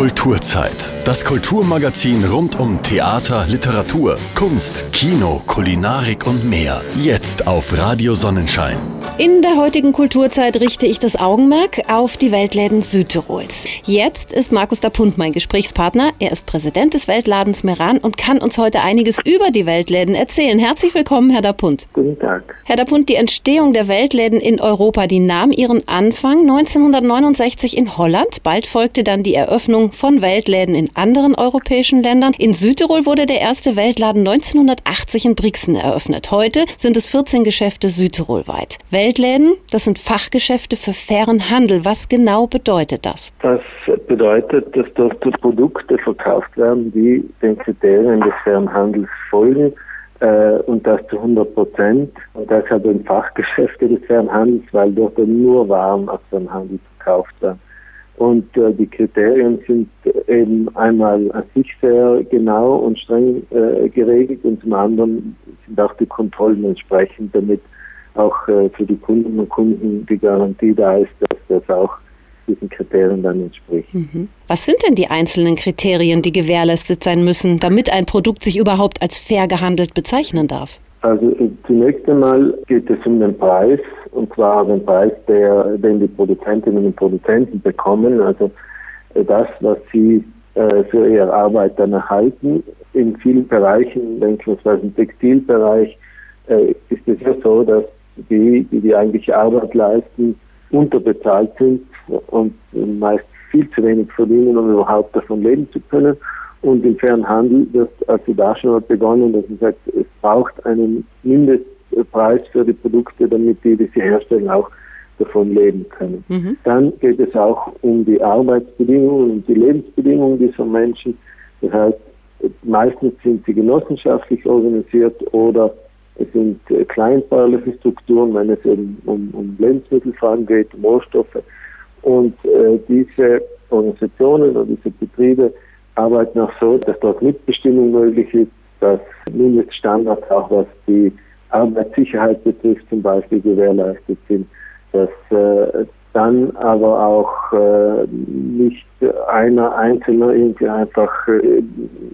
Kulturzeit. Das Kulturmagazin rund um Theater, Literatur, Kunst, Kino, Kulinarik und mehr. Jetzt auf Radio Sonnenschein. In der heutigen Kulturzeit richte ich das Augenmerk auf die Weltläden Südtirols. Jetzt ist Markus Dapunt mein Gesprächspartner. Er ist Präsident des Weltladens Meran und kann uns heute einiges über die Weltläden erzählen. Herzlich willkommen, Herr Dapunt. Guten Tag. Herr Dapunt, die Entstehung der Weltläden in Europa, die nahm ihren Anfang 1969 in Holland. Bald folgte dann die Eröffnung von Weltläden in anderen europäischen Ländern. In Südtirol wurde der erste Weltladen 1980 in Brixen eröffnet. Heute sind es 14 Geschäfte südtirolweit. Weltläden, das sind Fachgeschäfte für fairen Handel. Was genau bedeutet das? Das bedeutet, dass dort Produkte verkauft werden, die den Kriterien des fairen Handels folgen äh, und das zu 100 Prozent. Und deshalb ein Fachgeschäfte des fairen Handels, weil dort nur Waren aus dem Handel verkauft werden. Und äh, die Kriterien sind eben einmal an sich sehr genau und streng äh, geregelt und zum anderen sind auch die Kontrollen entsprechend, damit auch äh, für die Kunden und Kunden die Garantie da ist, dass das auch diesen Kriterien dann entspricht. Mhm. Was sind denn die einzelnen Kriterien, die gewährleistet sein müssen, damit ein Produkt sich überhaupt als fair gehandelt bezeichnen darf? Also äh, zunächst einmal geht es um den Preis, und zwar den Preis, der, den die Produzentinnen und Produzenten bekommen. Also äh, das, was sie äh, für ihre Arbeit dann erhalten. In vielen Bereichen, beispielsweise im Textilbereich, äh, ist es ja so, dass die, die die eigentliche Arbeit leisten, unterbezahlt sind und meist viel zu wenig verdienen, um überhaupt davon leben zu können. Und im fairen Handel wird also da schon begonnen, dass man sagt, es braucht einen Mindestpreis für die Produkte, damit die, die sie herstellen, auch davon leben können. Mhm. Dann geht es auch um die Arbeitsbedingungen und die Lebensbedingungen dieser Menschen. Das heißt, meistens sind sie genossenschaftlich organisiert oder es sind äh, kleinbäuerliche Strukturen, wenn es eben um, um Lebensmittelfragen geht, um Rohstoffe. Und äh, diese Organisationen oder diese Betriebe arbeiten auch so, dass dort Mitbestimmung möglich ist, dass Mindeststandards auch was die Arbeitssicherheit betrifft zum Beispiel gewährleistet sind, dass äh, dann aber auch äh, nicht einer Einzelner irgendwie einfach äh,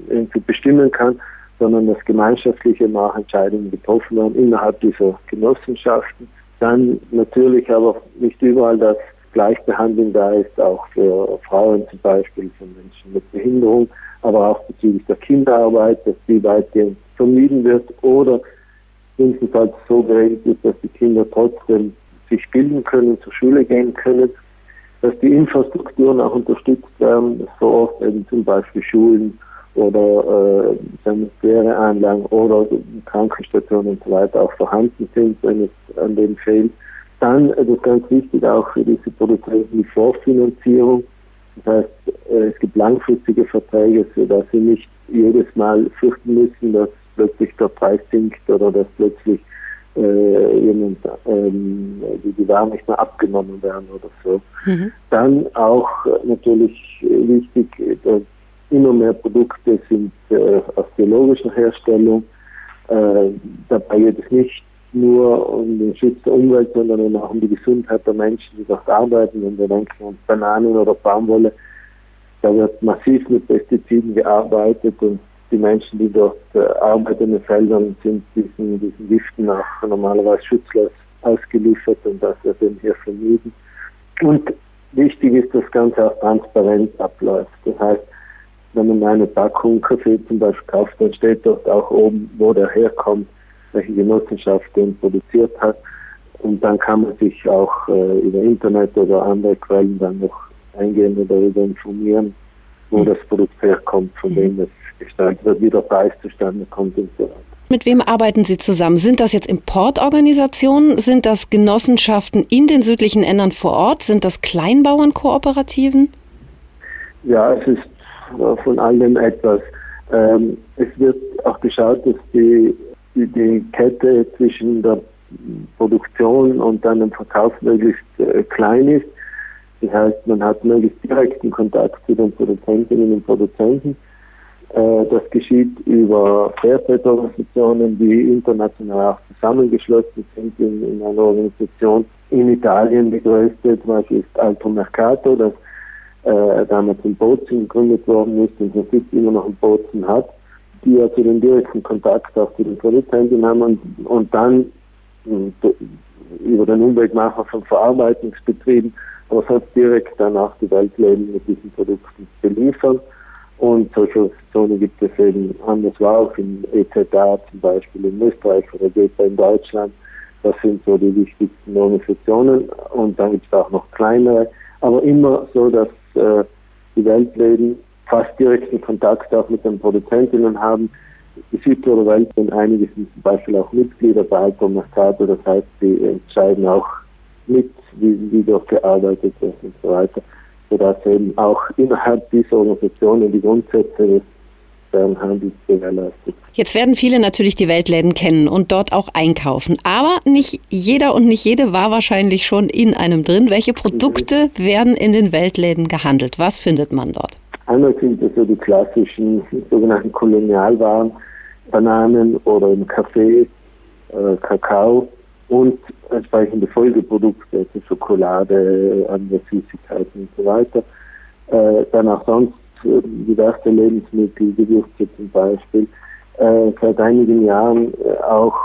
irgendwie bestimmen kann, sondern dass gemeinschaftliche Nachentscheidungen getroffen werden innerhalb dieser Genossenschaften. Dann natürlich aber nicht überall, dass Gleichbehandlung da ist, auch für Frauen zum Beispiel, für Menschen mit Behinderung, aber auch bezüglich der Kinderarbeit, dass die weitgehend vermieden wird oder jedenfalls so geregelt ist, dass die Kinder trotzdem sich bilden können, zur Schule gehen können, dass die Infrastrukturen auch unterstützt werden, so oft eben zum Beispiel Schulen oder äh, oder Krankenstationen und so weiter auch vorhanden sind, wenn es an denen fehlt. Dann, äh, das ist ganz wichtig auch für diese Produzenten, die Vorfinanzierung. Das heißt, äh, es gibt langfristige Verträge, sodass sie nicht jedes Mal fürchten müssen, dass plötzlich der Preis sinkt oder dass plötzlich äh, jemand, ähm, die, die Waren nicht mehr abgenommen werden oder so. Mhm. Dann auch äh, natürlich wichtig, dass immer mehr Produkte sind äh, aus biologischer Herstellung. Äh, dabei geht es nicht nur um den Schutz der Umwelt, sondern auch um die Gesundheit der Menschen, die dort arbeiten. Wenn wir denken an Bananen oder Baumwolle, da wird massiv mit Pestiziden gearbeitet und die Menschen, die dort äh, arbeiten in den Feldern, sind diesen, diesen Giften auch normalerweise schutzlos ausgeliefert und das wird eben hier vermieden. Und wichtig ist, dass das Ganze auch transparent abläuft. Das heißt, wenn man eine Packung Kaffee zum Beispiel kauft, dann steht dort auch oben, wo der herkommt, welche Genossenschaft den produziert hat. Und dann kann man sich auch äh, über Internet oder andere Quellen dann noch eingehend darüber informieren, wo mhm. das Produkt herkommt, von mhm. wem es gestaltet wird, wie der Preis zustande kommt und so weiter. Mit wem arbeiten Sie zusammen? Sind das jetzt Importorganisationen? Sind das Genossenschaften in den südlichen Ländern vor Ort? Sind das Kleinbauernkooperativen? Ja, es ist von allem etwas. Ähm, es wird auch geschaut, dass die, die, die, Kette zwischen der Produktion und dann dem Verkauf möglichst äh, klein ist. Das heißt, man hat möglichst direkten Kontakt zu den Produzentinnen und Produzenten. Äh, das geschieht über Fairtrade-Organisationen, die international auch zusammengeschlossen sind in, in einer Organisation. In Italien die größte zum Beispiel ist Alto Mercato, das äh, damals in Bozen gegründet worden ist und den Sitz immer noch in Bozen hat, die zu den direkten Kontakt auch zu den Produzenten haben und, und dann äh, über den Umweltmacher von Verarbeitungsbetrieben, aber sonst direkt dann auch die Weltläden mit diesen Produkten beliefern. Und solche Organisationen gibt es eben anderswo auch in EZA zum Beispiel in Österreich oder GEPA in Deutschland. Das sind so die wichtigsten Organisationen. Und dann gibt es auch noch kleinere, aber immer so, dass äh, die Weltläden fast direkten Kontakt auch mit den Produzentinnen haben. Die Südtiroler einige sind zum Beispiel auch Mitglieder bei Alto Mercato, das heißt, die entscheiden auch mit, wie, wie dort gearbeitet wird und so weiter sodass eben auch innerhalb dieser Organisationen die Grundsätze des Handels gewährleistet. Jetzt werden viele natürlich die Weltläden kennen und dort auch einkaufen. Aber nicht jeder und nicht jede war wahrscheinlich schon in einem drin. Welche Produkte werden in den Weltläden gehandelt? Was findet man dort? Einmal sind es so die klassischen sogenannten Kolonialwaren, Bananen oder im Kaffee, äh, Kakao und entsprechende Folgeprodukte, also Schokolade, andere Süßigkeiten und so weiter. Äh, dann auch sonst äh, diverse Lebensmittel, Gewürze zum Beispiel. Äh, seit einigen Jahren äh, auch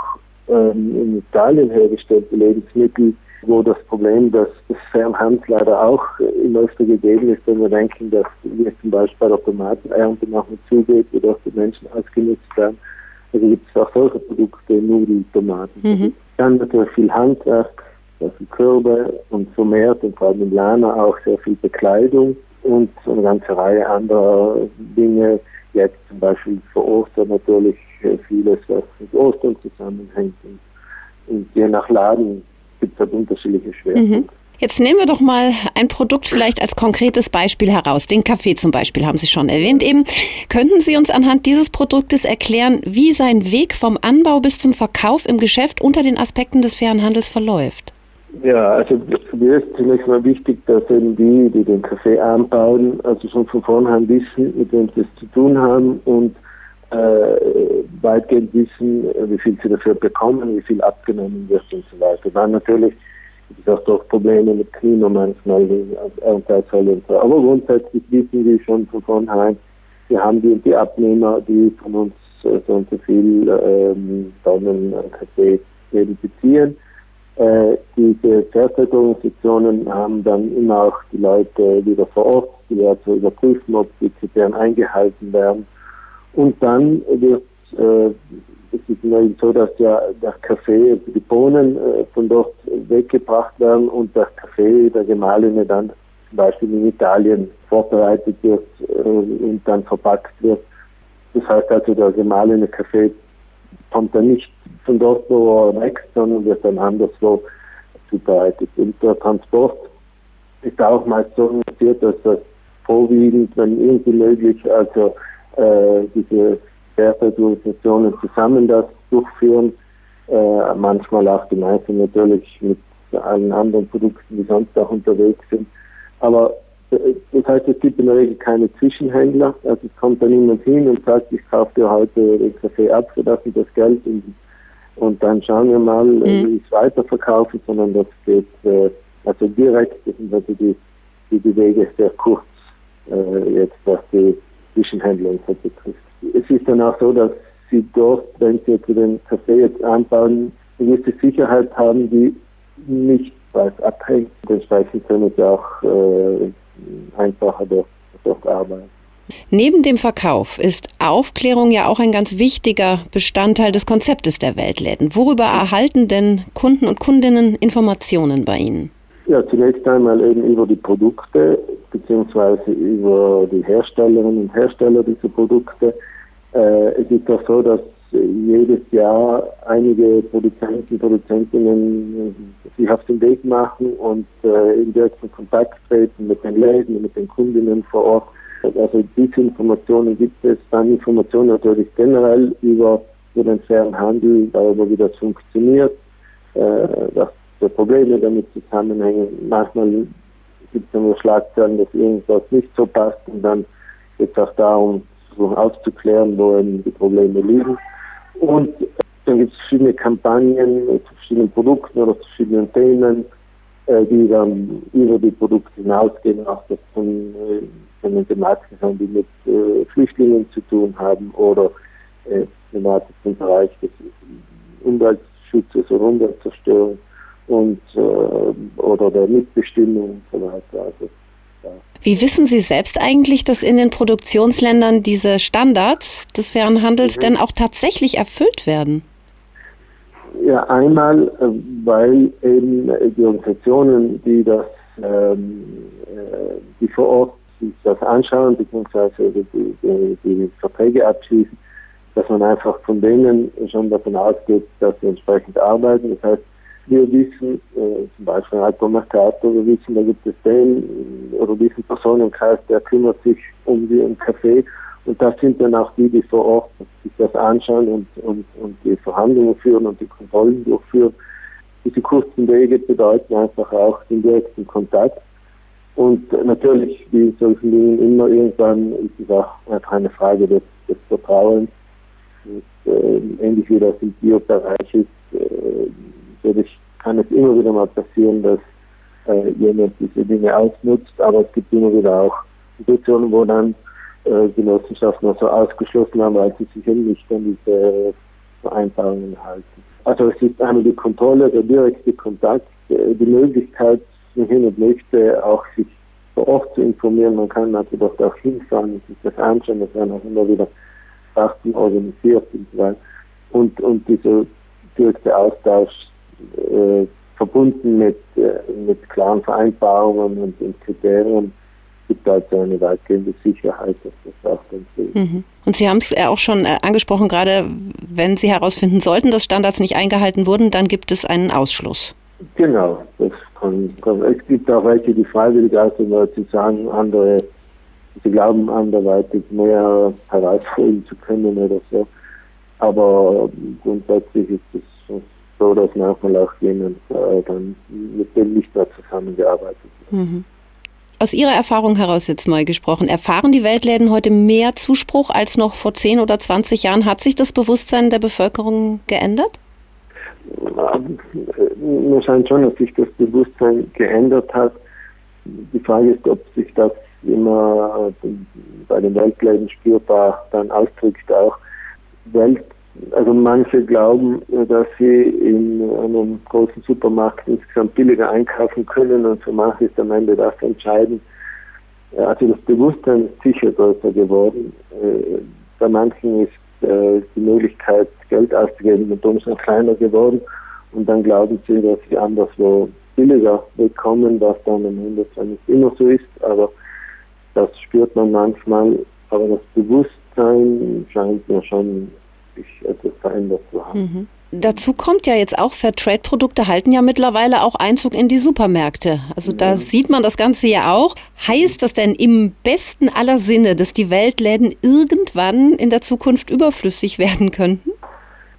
ähm, in Italien hergestellte Lebensmittel, wo das Problem des, des Fernhands leider auch immer öfter gegeben ist, wenn wir denken, dass wir zum Beispiel bei der Tomatenernte noch nicht zugeht, wo doch die Menschen ausgenutzt werden. Also gibt es auch solche Produkte, Nudeln, Tomaten. Mhm. Dann natürlich viel Handwerk, also Körbe und vermehrt und vor allem in Lana auch sehr viel Bekleidung und eine ganze Reihe anderer Dinge. Jetzt zum Beispiel vor Ostern natürlich vieles, was mit Ostern zusammenhängt. Und, und je nach Laden gibt es halt unterschiedliche Schwerpunkte. Mhm. Jetzt nehmen wir doch mal ein Produkt vielleicht als konkretes Beispiel heraus. Den Kaffee zum Beispiel haben Sie schon erwähnt eben. Könnten Sie uns anhand dieses Produktes erklären, wie sein Weg vom Anbau bis zum Verkauf im Geschäft unter den Aspekten des fairen Handels verläuft? Ja, also mir ist zunächst mal wichtig, dass eben die, die den Kaffee anbauen, also schon von vornherein wissen, mit wem sie es zu tun haben und äh, weitgehend wissen, wie viel sie dafür bekommen, wie viel abgenommen wird und so weiter. Dann natürlich gibt es auch doch Probleme mit Klima manchmal, Erntezahl und so. Aber grundsätzlich wissen wir schon von vornherein, wir haben die, die Abnehmer, die von uns äh, so und so viel ähm, Tonnen Kaffee beziehen. Äh, diese Fairtrade-Organisationen haben dann immer auch die Leute wieder vor Ort, die zu überprüfen, ob die Kriterien eingehalten werden. Und dann wird äh, es ist immerhin so, dass ja der Kaffee, also die Bohnen äh, von dort weggebracht werden und der Kaffee, der gemahlene, dann zum Beispiel in Italien vorbereitet wird äh, und dann verpackt wird. Das heißt also, der gemahlene Kaffee kommt dann nicht von dort, wo er wächst, sondern wird dann anderswo zubereitet. Und der Transport ist auch meist so organisiert, dass das vorwiegend, wenn irgendwie möglich, also äh, diese Fairtrade-Organisationen zusammen das durchführen, äh, manchmal auch gemeinsam natürlich mit allen anderen Produkten, die sonst auch unterwegs sind. Aber äh, das heißt, es gibt in der Regel keine Zwischenhändler. Also es kommt dann jemand hin und sagt, ich kaufe dir heute den Kaffee ab für das und das Geld und, und dann schauen wir mal, mhm. wie ich es weiterverkaufe, sondern das geht äh, also direkt, das sind also die, die, die Wege sehr kurz, äh, jetzt was die Zwischenhändler betrifft es ist dann auch so, dass sie dort, wenn sie jetzt den Kaffee jetzt anbauen, eine gewisse Sicherheit haben, die nicht weit abhängt. Entsprechend können sie auch äh, einfacher dort, dort arbeiten. Neben dem Verkauf ist Aufklärung ja auch ein ganz wichtiger Bestandteil des Konzeptes der Weltläden. Worüber erhalten denn Kunden und Kundinnen Informationen bei Ihnen? Ja, zunächst einmal eben über die Produkte beziehungsweise über die Herstellerinnen und Hersteller dieser Produkte. Äh, es ist auch so, dass jedes Jahr einige Produzenten, Produzentinnen sich auf den Weg machen und äh, in direkten Kontakt treten mit den Läden, mit den Kundinnen vor Ort. Also diese Informationen gibt es, dann Informationen natürlich generell über, über den fairen Handel, darüber wie das funktioniert, äh, was für Probleme damit zusammenhängen. Manchmal gibt es nur Schlagzeilen, dass irgendwas nicht so passt und dann geht es auch darum, versuchen aufzuklären, wo die Probleme liegen. Und dann gibt es verschiedene Kampagnen zu verschiedenen Produkten oder zu verschiedenen Themen. äh, die dann über die Produkte hinausgehen, auch das von, äh, von den Thematiken haben, die mit äh, Flüchtlingen zu tun haben oder äh, Thematiken im Bereich des Umweltschutzes oder Umweltzerstörung und äh, oder der Mitbestimmung und so weiter. Also, ja. Wie wissen Sie selbst eigentlich, dass in den Produktionsländern diese Standards des fairen Handels mhm. denn auch tatsächlich erfüllt werden? Ja, einmal, äh, weil eben die Organisationen, die das, ähm, äh, die vor Ort sich das anschauen, beziehungsweise die, die, die Verträge abschließen, dass man einfach von denen schon davon ausgeht, dass sie entsprechend arbeiten. Das heißt, wir wissen, äh, zum Beispiel ein Alkoholmercator, wir wissen, da gibt es den oder diesen Personenkreis, der kümmert sich um die im Café und das sind dann auch die, die vor Ort sich das anschauen und, und, und die Verhandlungen führen und die Kontrollen durchführen. Diese kurzen Wege bedeuten einfach auch den direkten Kontakt. Und natürlich, wie in solchen Dingen immer, irgendwann ist es auch einfach eine Frage des, des Vertrauens. Und, äh, ähnlich wie das im Biobereich ist, äh, kann es immer wieder mal passieren, dass äh, jemand diese Dinge ausnutzt, aber es gibt immer wieder auch Situationen, wo dann äh, Genossenschaften also ausgeschlossen haben, weil sie sich nicht an diese Vereinbarungen halten. Also es ist einmal die Kontrolle, der direkte Kontakt, äh, die Möglichkeit, wenn jemand möchte, auch sich vor Ort zu informieren. Man kann natürlich auch hinfahren und sich das anschauen. Das werden auch immer wieder Sachen organisiert und so weiter. Und, und dieser direkte Austausch äh, verbunden mit, äh, mit klaren Vereinbarungen und, und Kriterien gibt also eine weitgehende Sicherheit, dass das auch dann so ist. Mhm. Und Sie haben es ja auch schon äh, angesprochen, gerade wenn Sie herausfinden sollten, dass Standards nicht eingehalten wurden, dann gibt es einen Ausschluss. Genau, das kann, kann, es gibt auch welche, die freiwillig ausgehen, sie sagen, andere, sie glauben anderweitig mehr herausholen zu können oder so. Aber grundsätzlich ist es so, dass manchmal auch jemand äh, dann mit dem nicht mehr zusammengearbeitet wird. Mhm. Aus Ihrer Erfahrung heraus jetzt mal gesprochen, erfahren die Weltläden heute mehr Zuspruch als noch vor 10 oder 20 Jahren? Hat sich das Bewusstsein der Bevölkerung geändert? Mir scheint schon, dass sich das Bewusstsein geändert hat. Die Frage ist, ob sich das immer bei den Weltläden spürbar dann ausdrückt. Auch Welt, also manche glauben, dass sie in einem großen Supermarkt insgesamt billiger einkaufen können und für manche ist am Ende das entscheidend. Also das Bewusstsein ist sicher größer geworden. Äh, bei manchen ist äh, die Möglichkeit, Geld auszugeben mit uns noch kleiner geworden und dann glauben sie, dass sie anderswo billiger bekommen, was dann am Ende zwar nicht immer so ist, aber das spürt man manchmal. Aber das Bewusstsein scheint mir schon sich etwas verändert zu haben. Mhm. Dazu kommt ja jetzt auch, Fairtrade-Produkte halten ja mittlerweile auch Einzug in die Supermärkte. Also da sieht man das Ganze ja auch. Heißt das denn im besten aller Sinne, dass die Weltläden irgendwann in der Zukunft überflüssig werden könnten?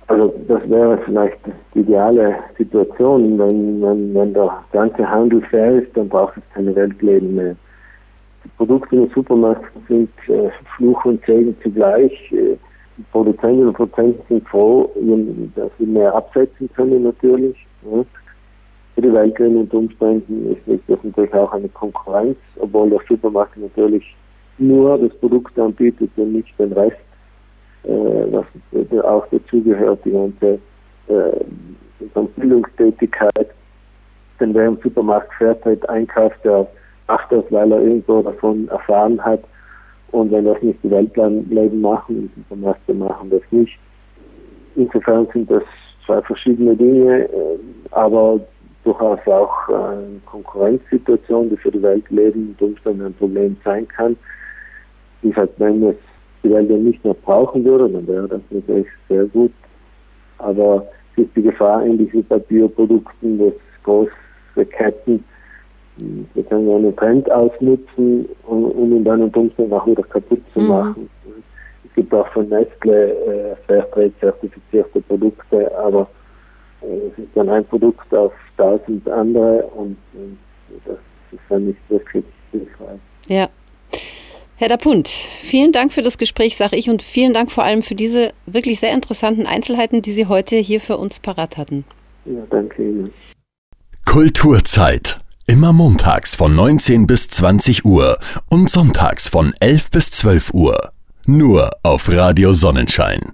Also das wäre vielleicht die ideale Situation. Wenn, wenn, wenn der ganze Handel fair ist, dann braucht es keine Weltläden mehr. Die Produkte in den Supermärkten sind äh, Fluch und Segen zugleich. Äh, die Produzentinnen und Produzenten sind froh, dass sie mehr absetzen können natürlich. Ja. Für die Weltgrün und Umständen ist das natürlich auch eine Konkurrenz, obwohl der Supermarkt natürlich nur das Produkt anbietet und nicht den Rest, äh, was auch dazugehört, die ganze äh, Bildungstätigkeit. Denn wer im Supermarkt Fairtrade einkauft, der macht das, weil er irgendwo davon erfahren hat, und wenn das nicht die Weltläden machen, die Supermärkte machen das nicht. Insofern sind das zwei verschiedene Dinge, äh, aber durchaus auch eine Konkurrenzsituation, die für die Weltläden unter Umständen ein Problem sein kann. Wie gesagt, wenn es die Weltläden nicht mehr brauchen würde, dann wäre das natürlich sehr gut. Aber es ist die Gefahr, ähnlich wie bei Bioprodukten, dass große Ketten wir können ja einen Trend ausnutzen, um, um ihn dann unter Umständen auch wieder kaputt zu mhm. machen. Es gibt auch von Nestle äh, Fairtrade-zertifizierte Produkte, aber äh, es ist dann ein Produkt auf tausend andere und, und das ist dann nicht wirklich hilfreich. Ja. Herr Dapunt, vielen Dank für das Gespräch, sage ich, und vielen Dank vor allem für diese wirklich sehr interessanten Einzelheiten, die Sie heute hier für uns parat hatten. Ja, danke Ihnen. Kulturzeit. Immer montags von 19 bis 20 Uhr und sonntags von 11 bis 12 Uhr. Nur auf Radio Sonnenschein.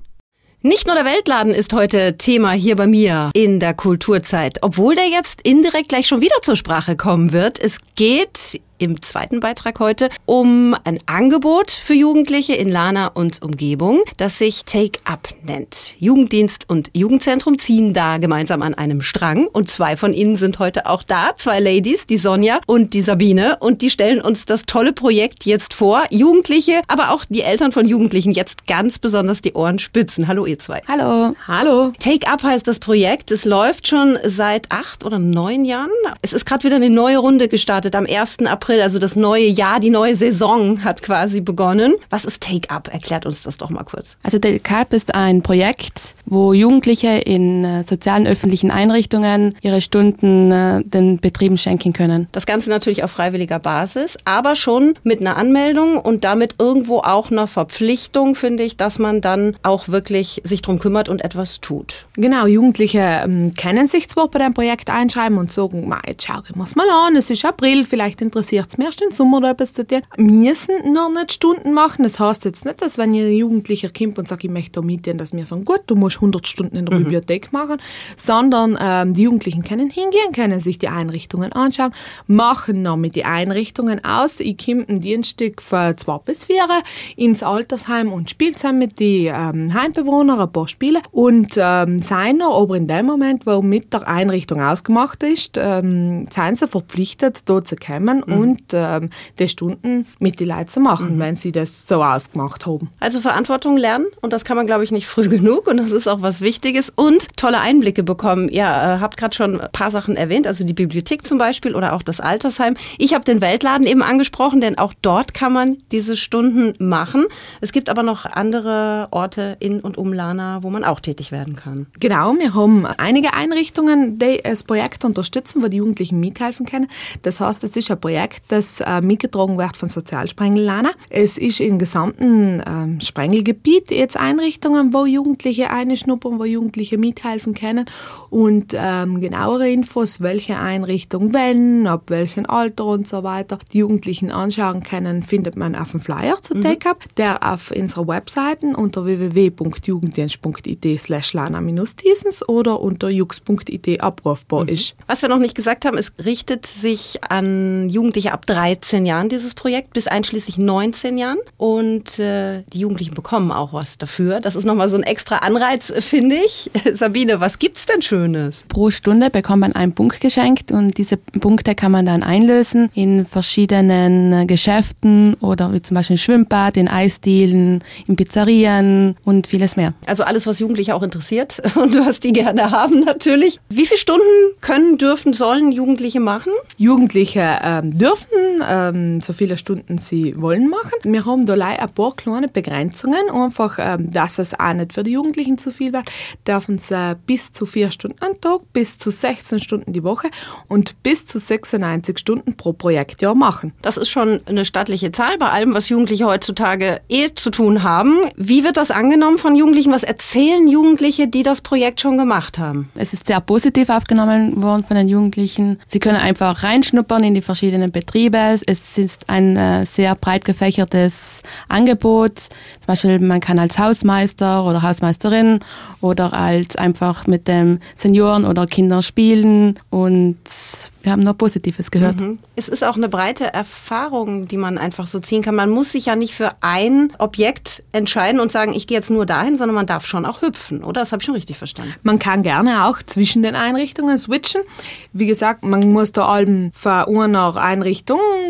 Nicht nur der Weltladen ist heute Thema hier bei mir in der Kulturzeit, obwohl der jetzt indirekt gleich schon wieder zur Sprache kommen wird. Es geht im zweiten Beitrag heute um ein Angebot für Jugendliche in Lana und Umgebung, das sich Take Up nennt. Jugenddienst und Jugendzentrum ziehen da gemeinsam an einem Strang und zwei von ihnen sind heute auch da, zwei Ladies, die Sonja und die Sabine und die stellen uns das tolle Projekt jetzt vor. Jugendliche, aber auch die Eltern von Jugendlichen jetzt ganz besonders die Ohren spitzen. Hallo ihr zwei. Hallo. Hallo. Take Up heißt das Projekt. Es läuft schon seit acht oder neun Jahren. Es ist gerade wieder eine neue Runde gestartet am 1. April April, also das neue Jahr, die neue Saison hat quasi begonnen. Was ist Take Up? Erklärt uns das doch mal kurz. Also Take Up ist ein Projekt, wo Jugendliche in äh, sozialen öffentlichen Einrichtungen ihre Stunden äh, den Betrieben schenken können. Das Ganze natürlich auf freiwilliger Basis, aber schon mit einer Anmeldung und damit irgendwo auch einer Verpflichtung, finde ich, dass man dann auch wirklich sich drum kümmert und etwas tut. Genau, Jugendliche ähm, kennen sich zwar bei dem Projekt einschreiben und sagen, jetzt schau ich mal an, es ist April, vielleicht interessiert jetzt im ersten Sommer da etwas zu tun, müssen noch nicht Stunden machen. Das heißt jetzt nicht, dass wenn ein Jugendlicher kommt und sagt, ich möchte da mitgehen, dass wir sagen, gut, du musst 100 Stunden in der mhm. Bibliothek machen, sondern ähm, die Jugendlichen können hingehen, können sich die Einrichtungen anschauen, machen noch mit den Einrichtungen aus. Ich komme ein Dienststück von zwei bis vier ins Altersheim und spiele zusammen mit den ähm, Heimbewohnern ein paar Spiele und ähm, seien aber in dem Moment, wo mit der Einrichtung ausgemacht ist, ähm, seien sie verpflichtet, dort zu kommen mhm. und und ähm, die Stunden mit den Leuten zu machen, mhm. wenn sie das so ausgemacht haben. Also Verantwortung lernen und das kann man, glaube ich, nicht früh genug und das ist auch was Wichtiges und tolle Einblicke bekommen. Ihr äh, habt gerade schon ein paar Sachen erwähnt, also die Bibliothek zum Beispiel oder auch das Altersheim. Ich habe den Weltladen eben angesprochen, denn auch dort kann man diese Stunden machen. Es gibt aber noch andere Orte in und um Lana, wo man auch tätig werden kann. Genau, wir haben einige Einrichtungen, die das Projekt unterstützen, wo die Jugendlichen mithelfen können. Das heißt, es ist ein Projekt, das äh, mitgetragen wird von Sozialsprengel Es ist im gesamten ähm, Sprengelgebiet jetzt Einrichtungen, wo Jugendliche einschnuppern, wo Jugendliche mithelfen können und ähm, genauere Infos, welche Einrichtung wenn, ab welchem Alter und so weiter die Jugendlichen anschauen können, findet man auf dem Flyer zu mhm. Take-Up, der auf unserer Webseite unter www.jugenddienst.it slash lana-diesens oder unter jux.it abrufbar mhm. ist. Was wir noch nicht gesagt haben, es richtet sich an Jugendliche Jugendliche ab 13 Jahren dieses Projekt bis einschließlich 19 Jahren und äh, die Jugendlichen bekommen auch was dafür. Das ist nochmal so ein extra Anreiz, finde ich. Sabine, was gibt's denn Schönes? Pro Stunde bekommt man einen Punkt geschenkt und diese Punkte kann man dann einlösen in verschiedenen äh, Geschäften oder wie zum Beispiel im Schwimmbad, in Eisdielen, in Pizzerien und vieles mehr. Also alles, was Jugendliche auch interessiert und was die gerne haben natürlich. Wie viele Stunden können, dürfen, sollen Jugendliche machen? Jugendliche ähm, dürfen dürfen ähm, so viele Stunden sie wollen machen. Wir haben da leider ein paar kleine Begrenzungen, einfach, ähm, dass es auch nicht für die Jugendlichen zu viel wird. Dürfen sie äh, bis zu vier Stunden am Tag, bis zu 16 Stunden die Woche und bis zu 96 Stunden pro Projektjahr machen. Das ist schon eine stattliche Zahl bei allem, was Jugendliche heutzutage eh zu tun haben. Wie wird das angenommen von Jugendlichen? Was erzählen Jugendliche, die das Projekt schon gemacht haben? Es ist sehr positiv aufgenommen worden von den Jugendlichen. Sie können einfach reinschnuppern in die verschiedenen Betriebe. Es ist ein äh, sehr breit gefächertes Angebot. Zum Beispiel man kann als Hausmeister oder Hausmeisterin oder als einfach mit dem Senioren oder Kindern spielen und wir haben nur Positives gehört. Mhm. Es ist auch eine breite Erfahrung, die man einfach so ziehen kann. Man muss sich ja nicht für ein Objekt entscheiden und sagen, ich gehe jetzt nur dahin, sondern man darf schon auch hüpfen, oder? Das habe ich schon richtig verstanden. Man kann gerne auch zwischen den Einrichtungen switchen. Wie gesagt, man muss da allem von einer Einrichtung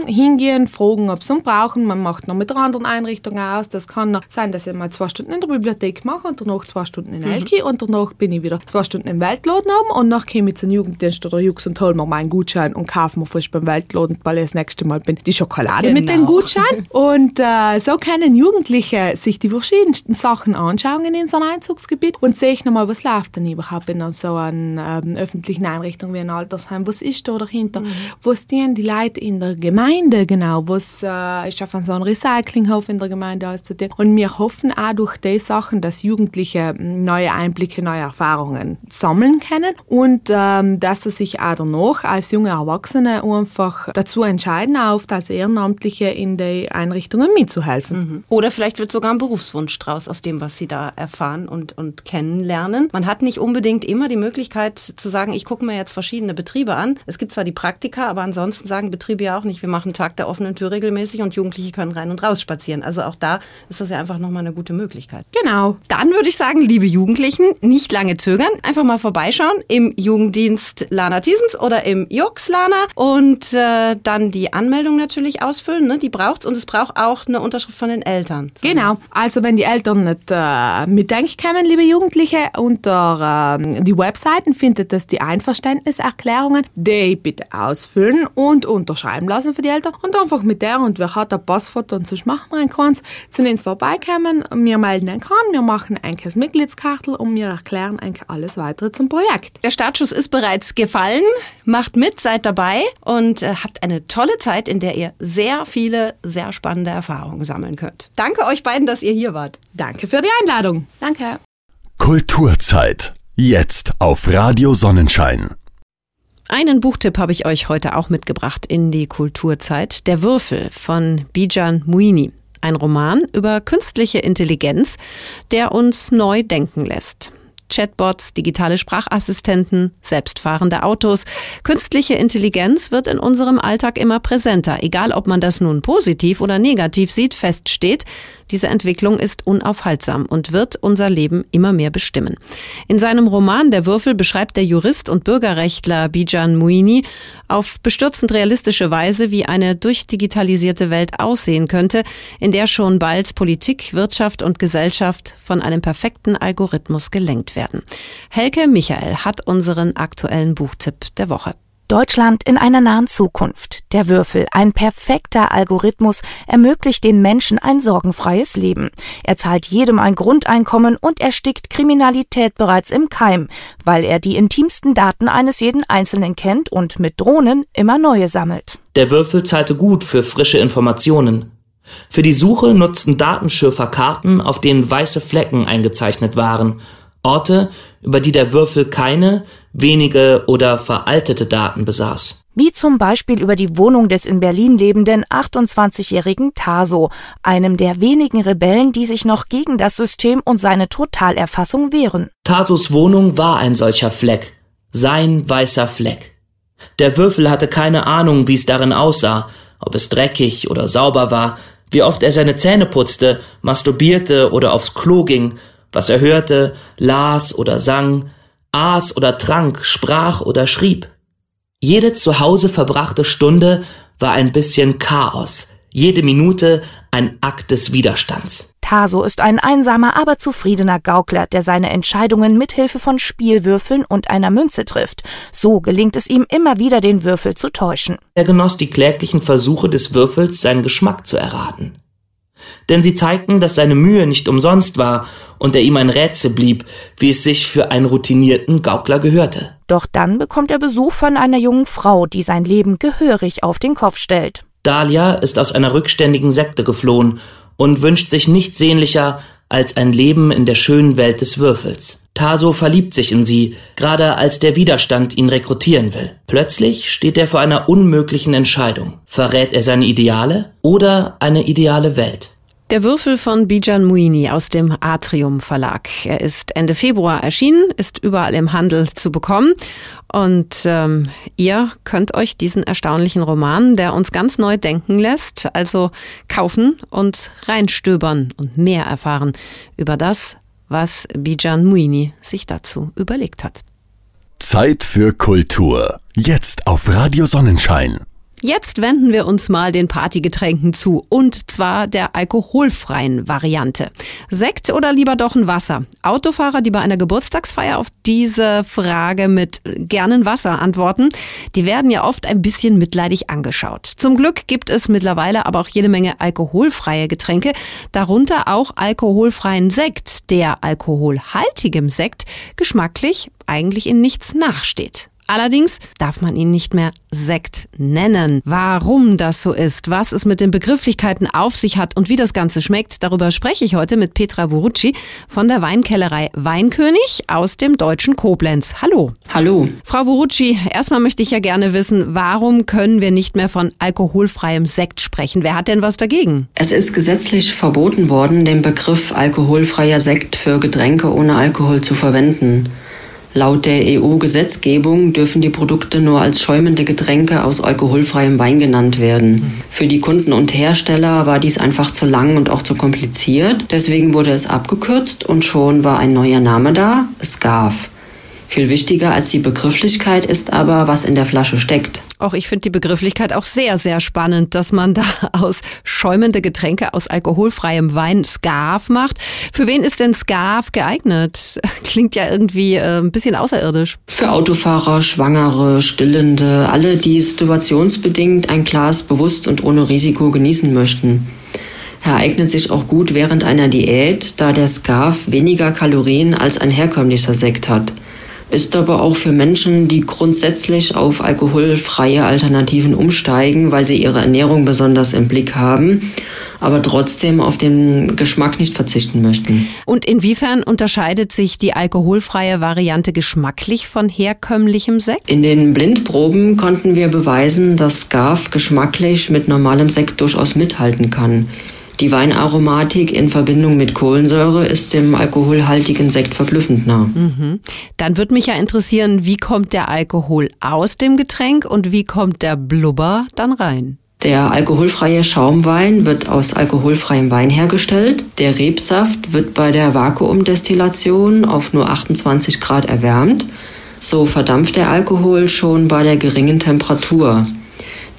hingehen, fragen, ob sie ihn brauchen. Man macht noch mit anderen Einrichtung aus. Das kann sein, dass ich mal zwei Stunden in der Bibliothek mache und danach zwei Stunden in. Elki mhm. und danach bin ich wieder zwei Stunden im Weltladen oben und nach komme ich zum Jugenddienst oder Jux und hole mir meinen Gutschein und kaufe mir frisch beim Weltladen, weil ich das nächste Mal bin, die Schokolade genau. mit dem. Gutschein. Und äh, so können Jugendliche sich die verschiedensten Sachen anschauen in unserem Einzugsgebiet und sehe ich nochmal, was läuft denn überhaupt in so einer ähm, öffentlichen Einrichtung wie ein Altersheim, was ist da dahinter, mhm. was stehen die Leute in der Gemeinde, genau, was äh, ist auf so einem Recyclinghof in der Gemeinde auszudehnen. Und wir hoffen auch durch die Sachen, dass Jugendliche neue Einblicke, neue Erfahrungen sammeln können und ähm, dass sie sich auch danach als junge Erwachsene einfach dazu entscheiden, auch als Ehrenamtliche in die Einrichtungen mitzuhelfen. Mhm. Oder vielleicht wird sogar ein Berufswunsch draus aus dem, was sie da erfahren und, und kennenlernen. Man hat nicht unbedingt immer die Möglichkeit zu sagen, ich gucke mir jetzt verschiedene Betriebe an. Es gibt zwar die Praktika, aber ansonsten sagen Betriebe ja auch nicht, wir machen Tag der offenen Tür regelmäßig und Jugendliche können rein und raus spazieren. Also auch da ist das ja einfach nochmal eine gute Möglichkeit. Genau. Dann würde ich sagen, liebe Jugendlichen, nicht lange zögern, einfach mal vorbeischauen im Jugenddienst Lana Thiesens oder im Jux Lana und äh, dann die Anmeldung natürlich ausfüllen. Ne? Die braucht's und es braucht auch eine Unterschrift von den Eltern. So. Genau. Also wenn die Eltern nicht äh, mitdenken können, liebe Jugendliche, unter äh, die Webseiten findet es die Einverständniserklärungen. Die bitte ausfüllen und unterschreiben lassen für die Eltern und einfach mit der und wer hat ein Passfoto und sonst machen wir ein keins, zu uns vorbeikommen, wir melden ein kann, wir machen ein Mitgliedskartel und wir erklären eigentlich alles weitere zum Projekt. Der Startschuss ist bereits gefallen. Macht mit, seid dabei und äh, habt eine tolle Zeit, in der ihr sehr viele, sehr spannende Erfahrungen sammeln könnt. Danke euch beiden, dass ihr hier wart. Danke für die Einladung. Danke. Kulturzeit. Jetzt auf Radio Sonnenschein. Einen Buchtipp habe ich euch heute auch mitgebracht in die Kulturzeit. Der Würfel von Bijan Muini. Ein Roman über künstliche Intelligenz, der uns neu denken lässt. Chatbots, digitale Sprachassistenten, selbstfahrende Autos. Künstliche Intelligenz wird in unserem Alltag immer präsenter. Egal, ob man das nun positiv oder negativ sieht, feststeht, diese Entwicklung ist unaufhaltsam und wird unser Leben immer mehr bestimmen. In seinem Roman Der Würfel beschreibt der Jurist und Bürgerrechtler Bijan Muini auf bestürzend realistische Weise, wie eine durchdigitalisierte Welt aussehen könnte, in der schon bald Politik, Wirtschaft und Gesellschaft von einem perfekten Algorithmus gelenkt werden. Helke Michael hat unseren aktuellen Buchtipp der Woche. Deutschland in einer nahen Zukunft. Der Würfel, ein perfekter Algorithmus, ermöglicht den Menschen ein sorgenfreies Leben. Er zahlt jedem ein Grundeinkommen und erstickt Kriminalität bereits im Keim, weil er die intimsten Daten eines jeden Einzelnen kennt und mit Drohnen immer neue sammelt. Der Würfel zahlte gut für frische Informationen. Für die Suche nutzten Datenschürfer Karten, auf denen weiße Flecken eingezeichnet waren Orte, über die der Würfel keine, wenige oder veraltete Daten besaß. Wie zum Beispiel über die Wohnung des in Berlin lebenden 28-jährigen Taso, einem der wenigen Rebellen, die sich noch gegen das System und seine Totalerfassung wehren. Tasos Wohnung war ein solcher Fleck. Sein weißer Fleck. Der Würfel hatte keine Ahnung, wie es darin aussah, ob es dreckig oder sauber war, wie oft er seine Zähne putzte, masturbierte oder aufs Klo ging, was er hörte, las oder sang, aß oder trank, sprach oder schrieb. Jede zu Hause verbrachte Stunde war ein bisschen Chaos, jede Minute ein Akt des Widerstands. Taso ist ein einsamer, aber zufriedener Gaukler, der seine Entscheidungen mithilfe von Spielwürfeln und einer Münze trifft. So gelingt es ihm immer wieder, den Würfel zu täuschen. Er genoss die kläglichen Versuche des Würfels, seinen Geschmack zu erraten denn sie zeigten, dass seine Mühe nicht umsonst war und er ihm ein Rätsel blieb, wie es sich für einen routinierten Gaukler gehörte. Doch dann bekommt er Besuch von einer jungen Frau, die sein Leben gehörig auf den Kopf stellt. Dahlia ist aus einer rückständigen Sekte geflohen und wünscht sich nichts sehnlicher als ein Leben in der schönen Welt des Würfels. Taso verliebt sich in sie, gerade als der Widerstand ihn rekrutieren will. Plötzlich steht er vor einer unmöglichen Entscheidung. Verrät er seine Ideale oder eine ideale Welt? Der Würfel von Bijan Muini aus dem Atrium Verlag. Er ist Ende Februar erschienen, ist überall im Handel zu bekommen. Und ähm, ihr könnt euch diesen erstaunlichen Roman, der uns ganz neu denken lässt, also kaufen und reinstöbern und mehr erfahren über das, was Bijan Muini sich dazu überlegt hat. Zeit für Kultur. Jetzt auf Radio Sonnenschein. Jetzt wenden wir uns mal den Partygetränken zu und zwar der alkoholfreien Variante. Sekt oder lieber doch ein Wasser? Autofahrer, die bei einer Geburtstagsfeier auf diese Frage mit gernen Wasser antworten, die werden ja oft ein bisschen mitleidig angeschaut. Zum Glück gibt es mittlerweile aber auch jede Menge alkoholfreie Getränke, darunter auch alkoholfreien Sekt, der alkoholhaltigem Sekt geschmacklich eigentlich in nichts nachsteht. Allerdings darf man ihn nicht mehr Sekt nennen. Warum das so ist, was es mit den Begrifflichkeiten auf sich hat und wie das Ganze schmeckt, darüber spreche ich heute mit Petra Wurucci von der Weinkellerei Weinkönig aus dem deutschen Koblenz. Hallo. Hallo. Frau Wurucci, erstmal möchte ich ja gerne wissen, warum können wir nicht mehr von alkoholfreiem Sekt sprechen? Wer hat denn was dagegen? Es ist gesetzlich verboten worden, den Begriff alkoholfreier Sekt für Getränke ohne Alkohol zu verwenden. Laut der EU-Gesetzgebung dürfen die Produkte nur als schäumende Getränke aus alkoholfreiem Wein genannt werden. Für die Kunden und Hersteller war dies einfach zu lang und auch zu kompliziert. Deswegen wurde es abgekürzt und schon war ein neuer Name da, SCAF. Viel wichtiger als die Begrifflichkeit ist aber, was in der Flasche steckt. Auch ich finde die Begrifflichkeit auch sehr, sehr spannend, dass man da aus schäumende Getränke aus alkoholfreiem Wein Scarf macht. Für wen ist denn Scarf geeignet? Klingt ja irgendwie äh, ein bisschen außerirdisch. Für Autofahrer, Schwangere, Stillende, alle, die situationsbedingt ein Glas bewusst und ohne Risiko genießen möchten. Er eignet sich auch gut während einer Diät, da der Scarf weniger Kalorien als ein herkömmlicher Sekt hat ist aber auch für Menschen, die grundsätzlich auf alkoholfreie Alternativen umsteigen, weil sie ihre Ernährung besonders im Blick haben, aber trotzdem auf den Geschmack nicht verzichten möchten. Und inwiefern unterscheidet sich die alkoholfreie Variante geschmacklich von herkömmlichem Sekt? In den Blindproben konnten wir beweisen, dass Scarf geschmacklich mit normalem Sekt durchaus mithalten kann. Die Weinaromatik in Verbindung mit Kohlensäure ist dem alkoholhaltigen Sekt verblüffend nah. Mhm. Dann würde mich ja interessieren, wie kommt der Alkohol aus dem Getränk und wie kommt der Blubber dann rein? Der alkoholfreie Schaumwein wird aus alkoholfreiem Wein hergestellt. Der Rebsaft wird bei der Vakuumdestillation auf nur 28 Grad erwärmt. So verdampft der Alkohol schon bei der geringen Temperatur.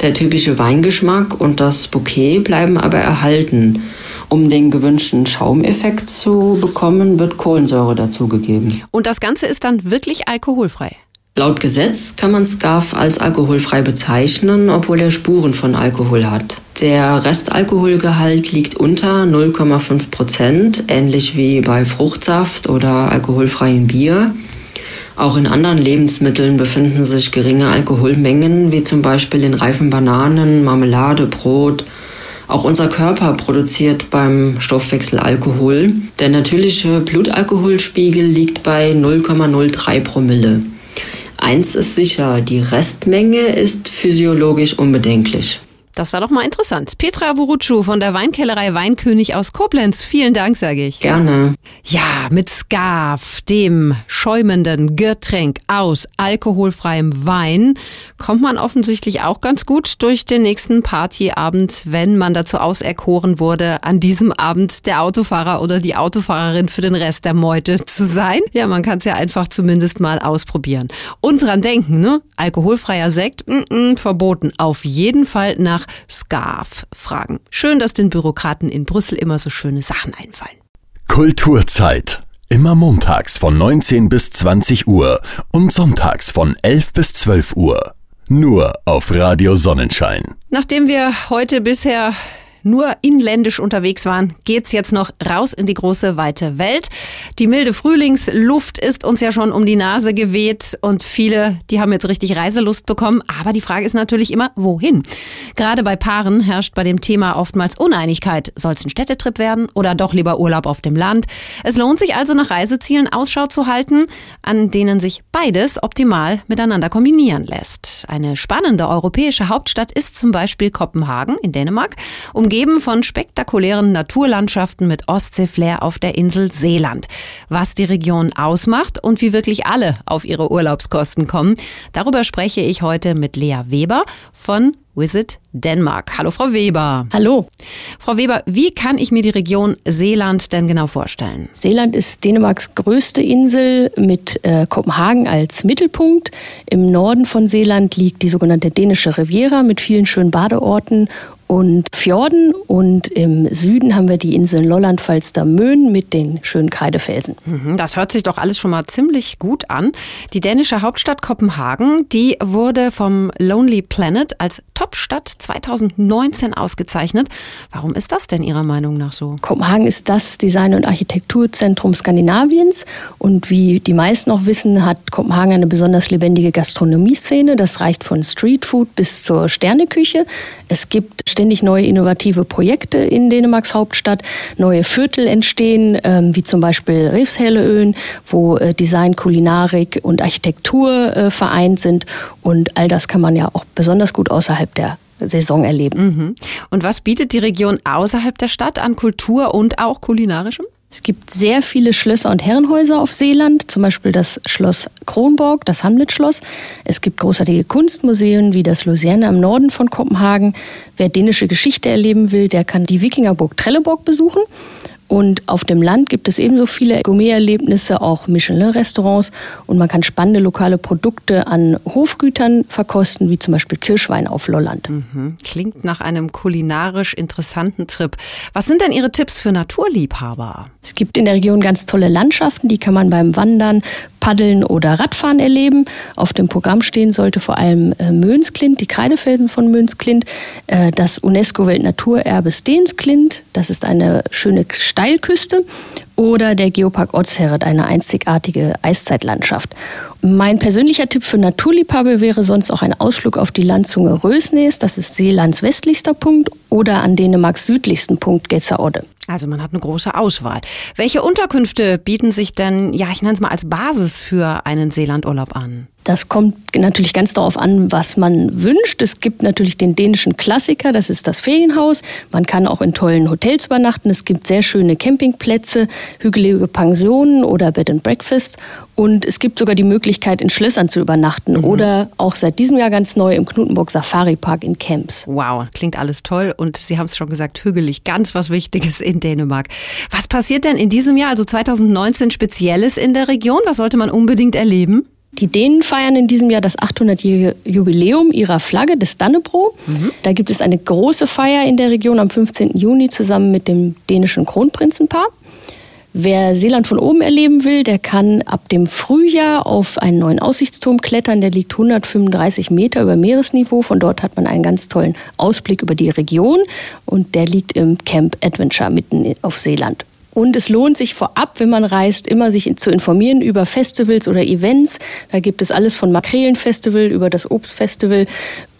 Der typische Weingeschmack und das Bouquet bleiben aber erhalten. Um den gewünschten Schaumeffekt zu bekommen, wird Kohlensäure dazugegeben. Und das Ganze ist dann wirklich alkoholfrei? Laut Gesetz kann man Scarf als alkoholfrei bezeichnen, obwohl er Spuren von Alkohol hat. Der Restalkoholgehalt liegt unter 0,5 Prozent, ähnlich wie bei Fruchtsaft oder alkoholfreiem Bier. Auch in anderen Lebensmitteln befinden sich geringe Alkoholmengen, wie zum Beispiel in reifen Bananen, Marmelade, Brot. Auch unser Körper produziert beim Stoffwechsel Alkohol. Der natürliche Blutalkoholspiegel liegt bei 0,03 Promille. Eins ist sicher, die Restmenge ist physiologisch unbedenklich. Das war doch mal interessant. Petra Wurutschu von der Weinkellerei Weinkönig aus Koblenz. Vielen Dank, sage ich. Gerne. Ja, mit Scarf, dem schäumenden Getränk aus alkoholfreiem Wein, kommt man offensichtlich auch ganz gut durch den nächsten Partyabend, wenn man dazu auserkoren wurde, an diesem Abend der Autofahrer oder die Autofahrerin für den Rest der Meute zu sein. Ja, man kann es ja einfach zumindest mal ausprobieren. Und dran denken, ne? Alkoholfreier Sekt, mm -mm, verboten. Auf jeden Fall nach nach Scarf fragen. Schön, dass den Bürokraten in Brüssel immer so schöne Sachen einfallen. Kulturzeit. Immer montags von 19 bis 20 Uhr und sonntags von 11 bis 12 Uhr. Nur auf Radio Sonnenschein. Nachdem wir heute bisher nur inländisch unterwegs waren, geht's jetzt noch raus in die große weite Welt. Die milde Frühlingsluft ist uns ja schon um die Nase geweht und viele, die haben jetzt richtig Reiselust bekommen. Aber die Frage ist natürlich immer, wohin? Gerade bei Paaren herrscht bei dem Thema oftmals Uneinigkeit. Soll es ein Städtetrip werden oder doch lieber Urlaub auf dem Land? Es lohnt sich also nach Reisezielen Ausschau zu halten, an denen sich beides optimal miteinander kombinieren lässt. Eine spannende europäische Hauptstadt ist zum Beispiel Kopenhagen in Dänemark. Um umgeben von spektakulären Naturlandschaften mit Ostseeflair auf der Insel Seeland. Was die Region ausmacht und wie wirklich alle auf ihre Urlaubskosten kommen, darüber spreche ich heute mit Lea Weber von Visit Denmark. Hallo Frau Weber. Hallo. Frau Weber, wie kann ich mir die Region Seeland denn genau vorstellen? Seeland ist Dänemarks größte Insel mit äh, Kopenhagen als Mittelpunkt. Im Norden von Seeland liegt die sogenannte dänische Riviera mit vielen schönen Badeorten und Fjorden und im Süden haben wir die Inseln Lolland, Falster, Möhn mit den schönen Kreidefelsen. Mhm, das hört sich doch alles schon mal ziemlich gut an. Die dänische Hauptstadt Kopenhagen, die wurde vom Lonely Planet als Top-Stadt 2019 ausgezeichnet. Warum ist das denn Ihrer Meinung nach so? Kopenhagen ist das Design- und Architekturzentrum Skandinaviens und wie die meisten auch wissen, hat Kopenhagen eine besonders lebendige Gastronomieszene. Das reicht von Streetfood bis zur Sterneküche. Es gibt ständig neue innovative Projekte in Dänemarks Hauptstadt. Neue Viertel entstehen, ähm, wie zum Beispiel Rifshelleöen, wo äh, Design, Kulinarik und Architektur äh, vereint sind. Und all das kann man ja auch besonders gut außerhalb der Saison erleben. Mhm. Und was bietet die Region außerhalb der Stadt an Kultur und auch kulinarischem? Es gibt sehr viele Schlösser und Herrenhäuser auf Seeland, zum Beispiel das Schloss Kronborg, das Hamlet-Schloss. Es gibt großartige Kunstmuseen wie das Luzerne im Norden von Kopenhagen. Wer dänische Geschichte erleben will, der kann die Wikingerburg Trelleborg besuchen. Und auf dem Land gibt es ebenso viele Gourmet-Erlebnisse, auch Michelin-Restaurants. Und man kann spannende lokale Produkte an Hofgütern verkosten, wie zum Beispiel Kirschwein auf Lolland. Mhm. Klingt nach einem kulinarisch interessanten Trip. Was sind denn Ihre Tipps für Naturliebhaber? Es gibt in der Region ganz tolle Landschaften, die kann man beim Wandern, Paddeln oder Radfahren erleben. Auf dem Programm stehen sollte vor allem äh, Mönsklint, die Kreidefelsen von Mönsklint, äh, das UNESCO-Weltnaturerbe Steensklint, das ist eine schöne Steilküste, oder der Geopark Ortsheret, eine einzigartige Eiszeitlandschaft. Mein persönlicher Tipp für Naturliebhaber wäre sonst auch ein Ausflug auf die Landzunge Rösnes, das ist Seelands westlichster Punkt, oder an Dänemarks südlichsten Punkt Getzerodde. Also man hat eine große Auswahl. Welche Unterkünfte bieten sich denn, ja, ich nenne es mal als Basis für einen Seelandurlaub an? Das kommt natürlich ganz darauf an, was man wünscht. Es gibt natürlich den dänischen Klassiker, das ist das Ferienhaus. Man kann auch in tollen Hotels übernachten. Es gibt sehr schöne Campingplätze, hügelige Pensionen oder Bed and Breakfast. Und es gibt sogar die Möglichkeit, in Schlössern zu übernachten mhm. oder auch seit diesem Jahr ganz neu im Knutenburg Safari Park in Camps. Wow, klingt alles toll und Sie haben es schon gesagt, hügelig, ganz was Wichtiges in Dänemark. Was passiert denn in diesem Jahr, also 2019, Spezielles in der Region? Was sollte man unbedingt erleben? Die Dänen feiern in diesem Jahr das 800-jährige Jubiläum ihrer Flagge, des Dannebro. Mhm. Da gibt es eine große Feier in der Region am 15. Juni zusammen mit dem dänischen Kronprinzenpaar. Wer Seeland von oben erleben will, der kann ab dem Frühjahr auf einen neuen Aussichtsturm klettern. Der liegt 135 Meter über Meeresniveau. Von dort hat man einen ganz tollen Ausblick über die Region. Und der liegt im Camp Adventure mitten auf Seeland. Und es lohnt sich vorab, wenn man reist, immer sich zu informieren über Festivals oder Events. Da gibt es alles von Makrelenfestival über das Obstfestival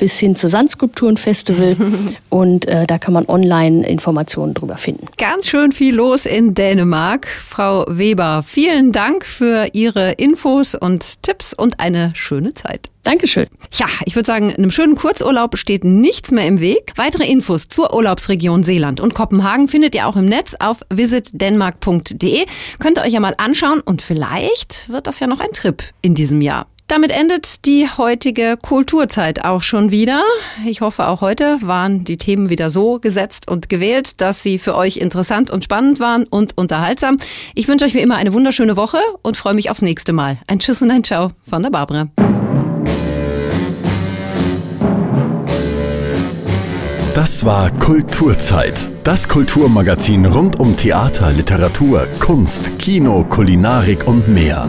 bis hin zu Sandskulpturenfestival. Und äh, da kann man online Informationen drüber finden. Ganz schön viel los in Dänemark. Frau Weber, vielen Dank für Ihre Infos und Tipps und eine schöne Zeit. Dankeschön. Ja, ich würde sagen, einem schönen Kurzurlaub steht nichts mehr im Weg. Weitere Infos zur Urlaubsregion Seeland und Kopenhagen findet ihr auch im Netz auf visitdenmark.de. Könnt ihr euch ja mal anschauen und vielleicht wird das ja noch ein Trip in diesem Jahr. Damit endet die heutige Kulturzeit auch schon wieder. Ich hoffe, auch heute waren die Themen wieder so gesetzt und gewählt, dass sie für euch interessant und spannend waren und unterhaltsam. Ich wünsche euch wie immer eine wunderschöne Woche und freue mich aufs nächste Mal. Ein Tschüss und ein Ciao von der Barbara. Das war Kulturzeit. Das Kulturmagazin rund um Theater, Literatur, Kunst, Kino, Kulinarik und mehr.